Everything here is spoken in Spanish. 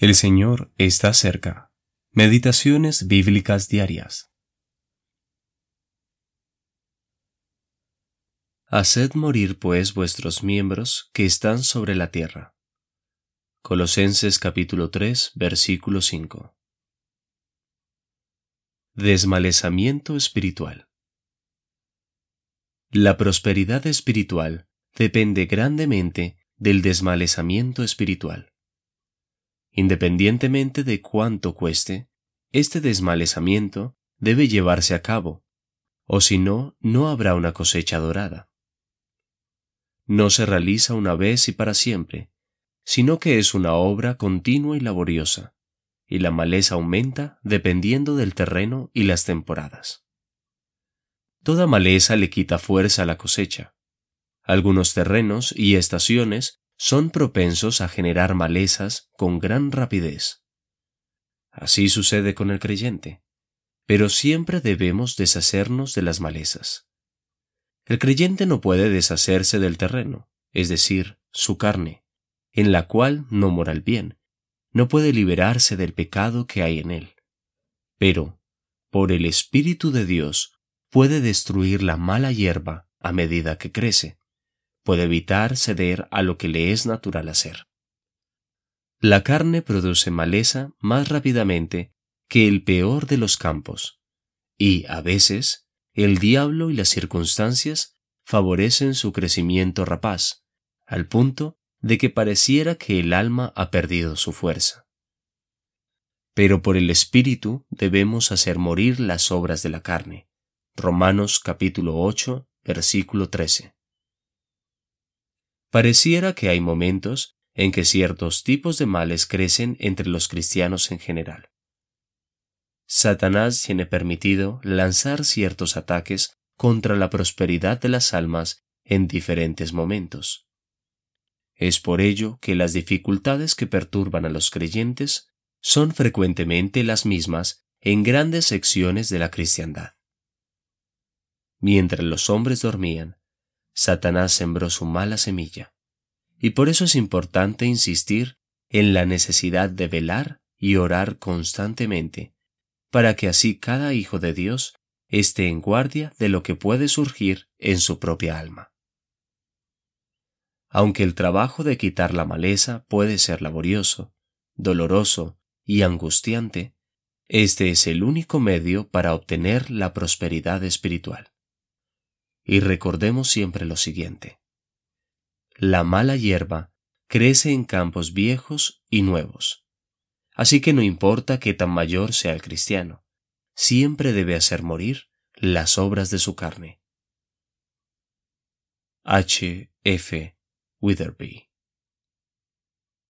El Señor está cerca. Meditaciones bíblicas diarias. Haced morir pues vuestros miembros que están sobre la tierra. Colosenses capítulo 3 versículo 5. Desmalezamiento espiritual. La prosperidad espiritual depende grandemente del desmalezamiento espiritual. Independientemente de cuánto cueste, este desmalezamiento debe llevarse a cabo, o si no, no habrá una cosecha dorada. No se realiza una vez y para siempre, sino que es una obra continua y laboriosa, y la maleza aumenta dependiendo del terreno y las temporadas. Toda maleza le quita fuerza a la cosecha. Algunos terrenos y estaciones son propensos a generar malezas con gran rapidez. Así sucede con el creyente, pero siempre debemos deshacernos de las malezas. El creyente no puede deshacerse del terreno, es decir, su carne, en la cual no mora el bien, no puede liberarse del pecado que hay en él. Pero, por el Espíritu de Dios, puede destruir la mala hierba a medida que crece puede evitar ceder a lo que le es natural hacer. La carne produce maleza más rápidamente que el peor de los campos, y, a veces, el diablo y las circunstancias favorecen su crecimiento rapaz, al punto de que pareciera que el alma ha perdido su fuerza. Pero por el Espíritu debemos hacer morir las obras de la carne. Romanos capítulo 8, versículo 13. Pareciera que hay momentos en que ciertos tipos de males crecen entre los cristianos en general. Satanás tiene permitido lanzar ciertos ataques contra la prosperidad de las almas en diferentes momentos. Es por ello que las dificultades que perturban a los creyentes son frecuentemente las mismas en grandes secciones de la cristiandad. Mientras los hombres dormían, Satanás sembró su mala semilla. Y por eso es importante insistir en la necesidad de velar y orar constantemente, para que así cada hijo de Dios esté en guardia de lo que puede surgir en su propia alma. Aunque el trabajo de quitar la maleza puede ser laborioso, doloroso y angustiante, este es el único medio para obtener la prosperidad espiritual. Y recordemos siempre lo siguiente. La mala hierba crece en campos viejos y nuevos. Así que no importa qué tan mayor sea el cristiano, siempre debe hacer morir las obras de su carne. H. F. Witherby